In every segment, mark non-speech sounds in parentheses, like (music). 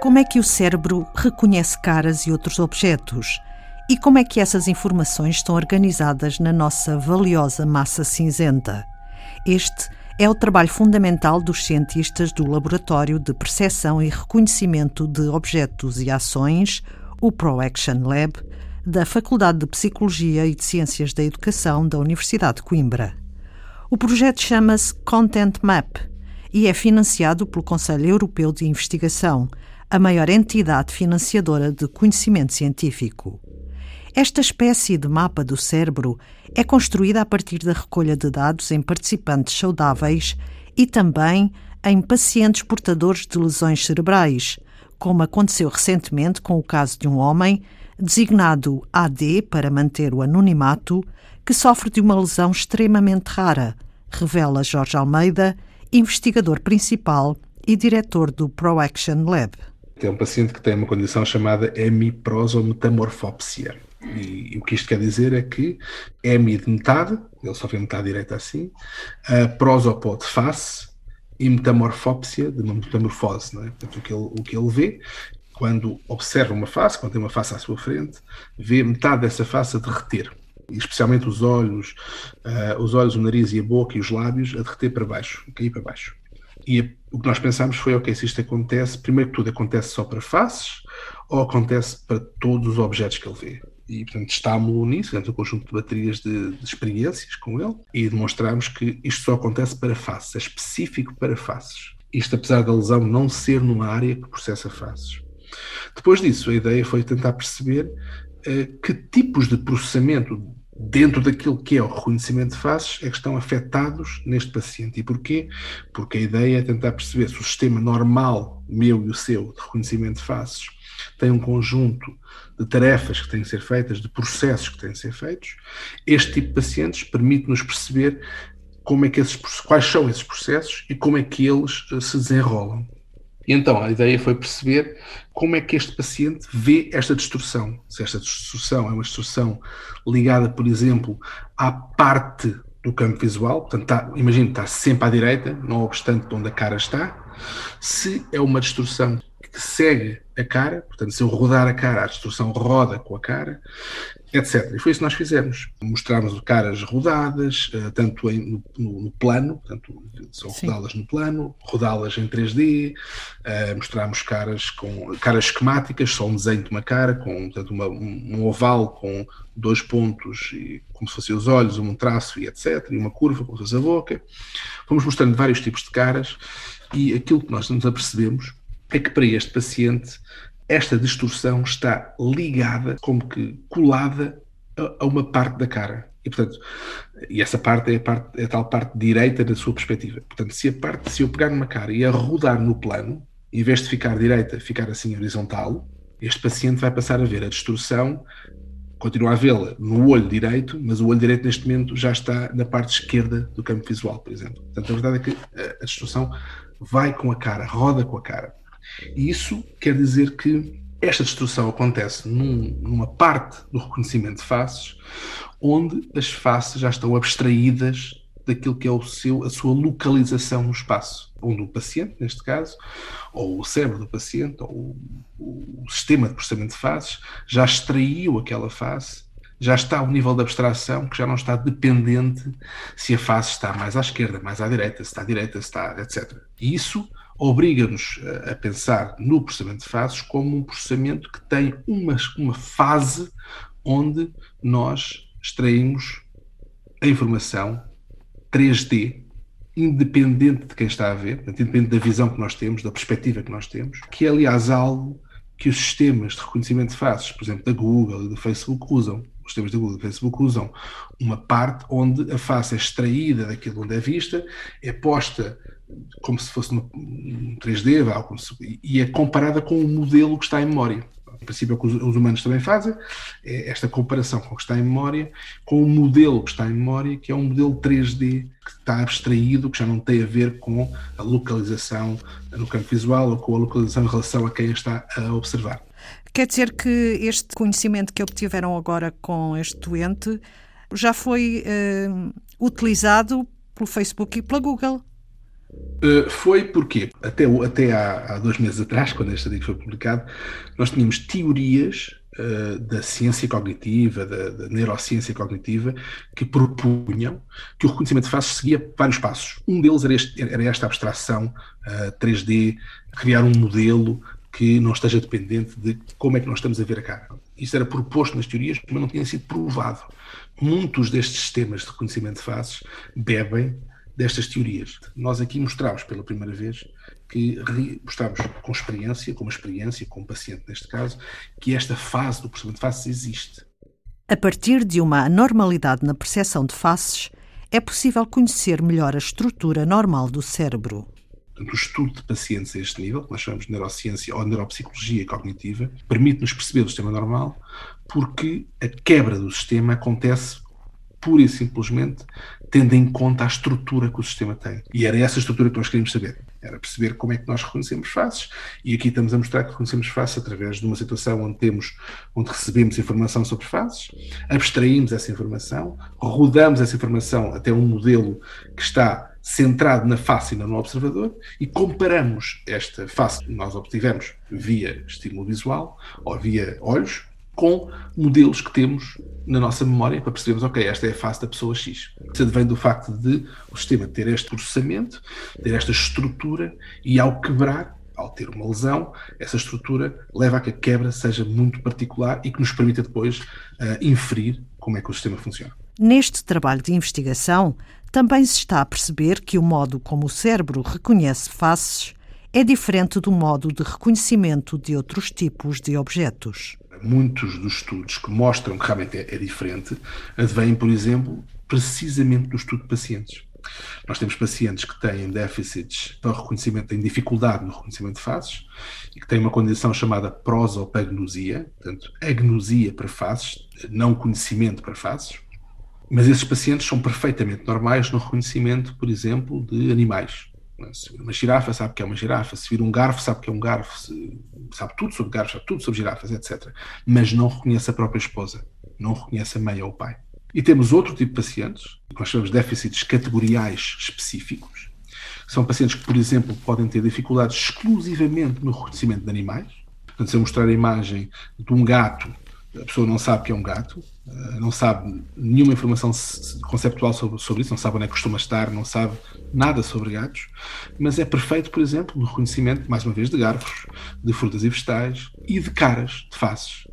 Como é que o cérebro reconhece caras e outros objetos? E como é que essas informações estão organizadas na nossa valiosa massa cinzenta? Este é o trabalho fundamental dos cientistas do Laboratório de Percepção e Reconhecimento de Objetos e Ações, o ProAction Lab, da Faculdade de Psicologia e de Ciências da Educação da Universidade de Coimbra. O projeto chama-se Content Map e é financiado pelo Conselho Europeu de Investigação, a maior entidade financiadora de conhecimento científico. Esta espécie de mapa do cérebro é construída a partir da recolha de dados em participantes saudáveis e também em pacientes portadores de lesões cerebrais, como aconteceu recentemente com o caso de um homem, designado AD para manter o anonimato, que sofre de uma lesão extremamente rara, revela Jorge Almeida, investigador principal e diretor do ProAction Lab. É um paciente que tem uma condição chamada hemiprosometamorfópsia. E, e, o que isto quer dizer é que hemi de metade, ele só vê metade direita assim, a prosopode face e metamorfópsia de uma metamorfose. Não é? Portanto, o que, ele, o que ele vê quando observa uma face, quando tem uma face à sua frente, vê metade dessa face a derreter especialmente os olhos, uh, os olhos, o nariz e a boca e os lábios a derreter para baixo, a cair para baixo. E a, o que nós pensámos foi, ok, se isto acontece, primeiro que tudo acontece só para faces ou acontece para todos os objetos que ele vê? E, portanto, testámos-lo nisso, dentro um conjunto de baterias de, de, experiências com ele e demonstramos que isto só acontece para faces, é específico para faces. Isto apesar da lesão não ser numa área que processa faces. Depois disso, a ideia foi tentar perceber uh, que tipos de processamento dentro daquilo que é o reconhecimento de faces, é que estão afetados neste paciente. E porquê? Porque a ideia é tentar perceber se o sistema normal, meu e o seu, de reconhecimento de faces, tem um conjunto de tarefas que têm que ser feitas, de processos que têm que ser feitos. Este tipo de pacientes permite-nos perceber como é que esses, quais são esses processos e como é que eles eh, se desenrolam. E então a ideia foi perceber como é que este paciente vê esta distorção. Se esta distorção é uma distorção ligada, por exemplo, à parte do campo visual, portanto, está, imagine, está sempre à direita, não obstante de onde a cara está. Se é uma distorção que segue a cara, portanto, se eu rodar a cara, a distorção roda com a cara, etc. E foi isso que nós fizemos. Mostramos caras rodadas, uh, tanto em, no, no, plano, portanto, são rodá-las no plano, rodá-las em 3D, uh, eh, mostramos caras com caras esquemáticas, só um desenho de uma cara, com portanto, uma, um, oval com dois pontos, e, como se fossem os olhos, um traço e etc. E uma curva, como se fosse a boca. Fomos mostrando vários tipos de caras e aquilo que nós nos apercebemos é que para este paciente esta distorção está ligada, como que colada a, uma parte da cara. E, portanto, e essa parte é a, parte, é a tal parte direita da sua perspectiva. Portanto, se a parte, se eu pegar numa cara e a rodar no plano, em vez de ficar direita, ficar assim horizontal, este paciente vai passar a ver a distorção, continua a vê-la no olho direito, mas o olho direito neste momento já está na parte esquerda do campo visual, por exemplo. Portanto, a verdade é que a, a distorção vai com a cara, roda com a cara. E isso quer dizer que esta destruição acontece num, numa parte do reconhecimento de faces onde as faces já estão abstraídas daquilo que é o seu, a sua localização no espaço, onde o paciente, neste caso, ou o cérebro do paciente, ou o, o sistema de processamento de faces, já extraiu aquela face, já está a um nível de abstração que já não está dependente se a face está mais à esquerda, mais à direita, se está à direita, se está, etc. E isso obriga-nos a pensar no processamento de fases como um processamento que tem uma, uma fase onde nós extraímos a informação 3D, independente de quem está a ver, independente da visão que nós temos, da perspectiva que nós temos, que é aliás algo que os sistemas de reconhecimento de faces, por exemplo, da Google e do Facebook, usam. Os sistemas da Google e Facebook usam uma parte onde a face é extraída daquilo onde é vista, é posta como se fosse um 3D, e é comparada com o modelo que está em memória. Em princípio, é o que os humanos também fazem, é esta comparação com o que está em memória, com o modelo que está em memória, que é um modelo 3D que está abstraído, que já não tem a ver com a localização no campo visual ou com a localização em relação a quem está a observar. Quer dizer que este conhecimento que obtiveram agora com este doente já foi uh, utilizado pelo Facebook e pela Google? Uh, foi porque, até, até há, há, dois meses atrás, quando este artigo foi publicado, nós tínhamos teorias uh, da ciência cognitiva, da, da, neurociência cognitiva, que propunham que o reconhecimento de faces seguia vários passos. Um deles era, este, era esta abstração uh, 3D, criar um modelo que não esteja dependente de como é que nós estamos a ver a cara. Isso era proposto nas teorias, mas não tinha sido provado. Muitos destes sistemas de reconhecimento de faces bebem destas teorias. Nós aqui mostramos pela primeira vez que mostramos com experiência, com uma experiência, com um paciente neste caso, que esta fase do processamento de faces existe. A partir de uma anormalidade na percepção de faces, é possível conhecer melhor a estrutura normal do cérebro. O estudo de pacientes a este nível, que nós chamamos de neurociência ou neuropsicologia cognitiva, permite-nos perceber o sistema normal porque a quebra do sistema acontece pura e simplesmente tendo em conta a estrutura que o sistema tem. E era essa estrutura que nós queríamos saber. Era perceber como é que nós reconhecemos faces. E aqui estamos a mostrar que reconhecemos faces através de uma situação onde temos, onde recebemos informação sobre faces, abstraímos essa informação, rodamos essa informação até um modelo que está centrado na face e não no observador e comparamos esta face que nós obtivemos via estímulo visual ou via olhos com modelos que temos na nossa memória para percebermos, ok, esta é a face da pessoa X. Isso advém do facto de o sistema ter este processamento, ter esta estrutura e ao quebrar, ao ter uma lesão, essa estrutura leva a que a quebra seja muito particular e que nos permita depois uh, inferir como é que o sistema funciona. Neste trabalho de investigação, também se está a perceber que o modo como o cérebro reconhece faces é diferente do modo de reconhecimento de outros tipos de objetos muitos dos estudos que mostram que realmente é, é diferente advêm, por exemplo, precisamente do estudo de pacientes. Nós temos pacientes que têm déficits para reconhecimento, têm dificuldade no reconhecimento de faces e que têm uma condição chamada prosopagnosia, portanto, agnosia para faces, não conhecimento para faces. Mas esses pacientes são perfeitamente normais no reconhecimento, por exemplo, de animais. Se vir uma girafa, sabe que é uma girafa. Se vir um garfo, sabe que é um garfo. sabe tudo sobre garfos, sabe tudo sobre girafas, etc. Mas não reconhece a própria esposa. Não reconhece a mãe ou o pai. E temos outro tipo de pacientes, que nós chamamos de déficits categoriais específicos. São pacientes que, por exemplo, podem ter dificuldades exclusivamente no reconhecimento de animais. Portanto, se eu mostrar a imagem de um gato a pessoa não sabe que é um gato, eh, não sabe nenhuma informação conceptual sobre, sobre isso, não sabe onde é que costuma estar, não sabe nada sobre gatos, mas é perfeito, por exemplo, no reconhecimento, mais uma vez, de garfos, de frutas e vegetais e de caras, de faces.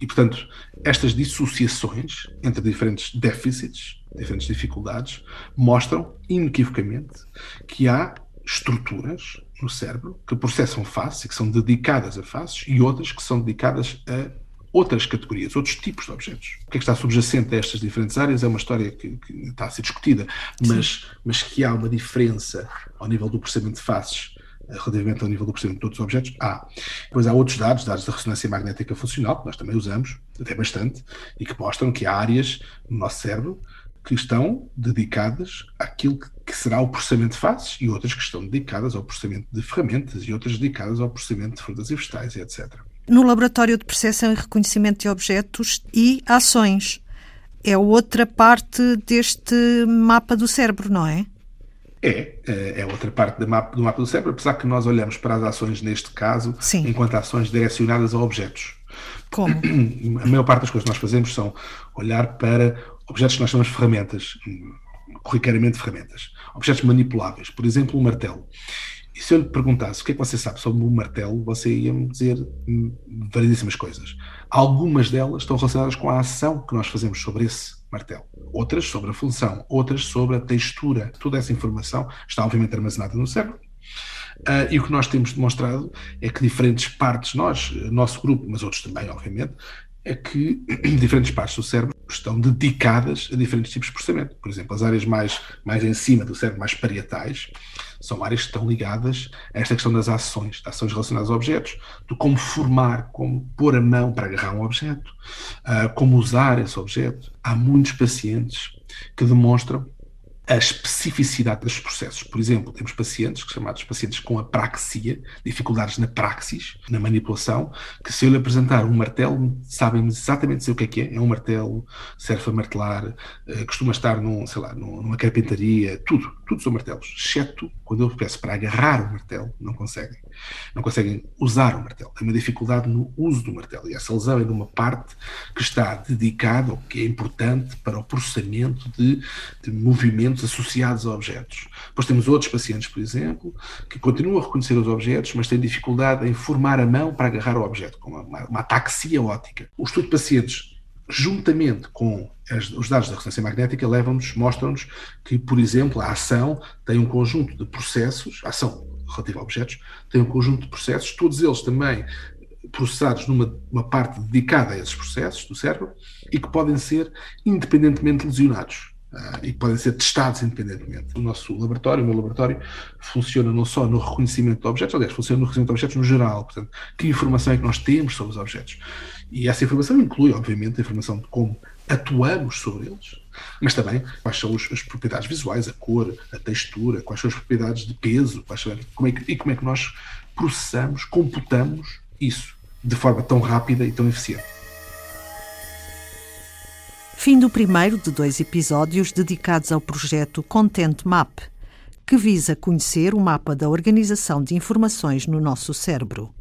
E, portanto, estas dissociações entre diferentes déficits, diferentes dificuldades, mostram inequivocamente que há estruturas no cérebro que processam faces e que são dedicadas a faces e outras que são dedicadas a outras categorias, outros tipos de objetos. O que é que está subjacente a estas diferentes áreas é uma história que, que está a ser discutida, mas, mas que há uma diferença ao nível do processamento de faces eh, relativamente ao nível do processamento de outros objetos, há. Depois há outros dados, dados da ressonância magnética funcional, que nós também usamos, até bastante, e que mostram que há áreas no nosso cérebro que estão dedicadas àquilo que será o processamento de faces e outras que estão dedicadas ao processamento de ferramentas e outras dedicadas ao processamento de frutas e vegetais, etc no Laboratório de Percepção e Reconhecimento de Objetos e Ações. É outra parte deste mapa do cérebro, não é? É, é, é outra parte do mapa, do mapa do cérebro, apesar que nós olhamos para as ações neste caso Sim. enquanto ações direcionadas a objetos. Como? (clears throat) A maior parte das coisas que nós fazemos são olhar para objetos que nós chamamos de ferramentas, corriqueiramente ferramentas, objetos manipuláveis, por exemplo, um martelo. E se eu lhe perguntasse o que é que você sabe sobre o martelo, você ia-me dizer variedíssimas coisas. Algumas delas estão relacionadas com a ação que nós fazemos sobre esse martelo. Outras sobre a função, outras sobre a textura. Toda essa informação está obviamente armazenada no cérebro. Uh, e o que nós temos demonstrado é que diferentes partes, nós, nosso grupo, mas outros também, obviamente, é que (clears throat) diferentes partes do cérebro estão dedicadas a diferentes tipos de processamento. Por exemplo, as áreas mais, mais em cima do cérebro, mais parietais, são áreas que estão ligadas a esta questão das ações, ações relacionadas a objetos, de como formar, como pôr a mão para agarrar um objeto, uh, como usar esse objeto. Há muitos pacientes que demonstram a especificidade dos processos. Por exemplo, temos pacientes, chamados pacientes com apraxia, dificuldades na praxis, na manipulação, que se eu lhe apresentar um martelo, sabem exatamente dizer o que é que é. É um martelo, serve a martelar, uh, costuma estar num, sei lá, numa carpintaria, tudo, tudo são martelos, exceto quando eu peço para agarrar o martelo, não conseguem. Não conseguem usar o martelo. Tem uma dificuldade no uso do martelo. E essa lesão é de uma parte que está dedicada, ou que é importante para o processamento de, de movimentos associados a objetos. Depois temos outros pacientes, por exemplo, que continuam a reconhecer os objetos, mas têm dificuldade em formar a mão para agarrar o objeto, com uma, uma ataxia ótica. O estudo de pacientes juntamente com as, os dados da ressonância magnética, levam-nos, mostram-nos que, por exemplo, a ação tem um conjunto de processos, a ação relativa a objetos, tem um conjunto de processos, todos eles também processados numa parte dedicada a esses processos do cérebro e que podem ser independentemente lesionados. Uh, e podem ser testados independentemente. O nosso laboratório, o meu laboratório, funciona não só no reconhecimento de objetos, aliás, funciona no reconhecimento de objetos no geral. Portanto, que informação é que nós temos sobre os objetos? E essa informação inclui, obviamente, a informação de como atuamos sobre eles, mas também quais são as propriedades visuais, a cor, a textura, quais são as propriedades de peso, são, como é que, e como é que nós processamos, computamos isso de forma tão rápida e tão eficiente. Fim do primeiro de dois episódios dedicados ao projeto Content Map, que visa conhecer o mapa da organização de informações no nosso cérebro.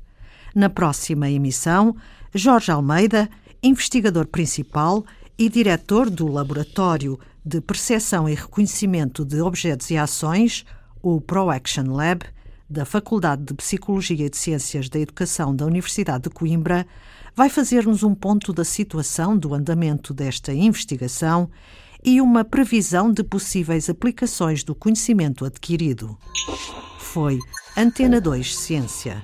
Na próxima emissão, Jorge Almeida, investigador principal e diretor do Laboratório de Percepção e Reconhecimento de Objetos e Ações, o ProAction Lab, da Faculdade de Psicologia e de Ciências da Educação da Universidade de Coimbra, vai fazer-nos um ponto da situação do andamento desta investigação e uma previsão de possíveis aplicações do conhecimento adquirido. Foi Antena 2 Ciência.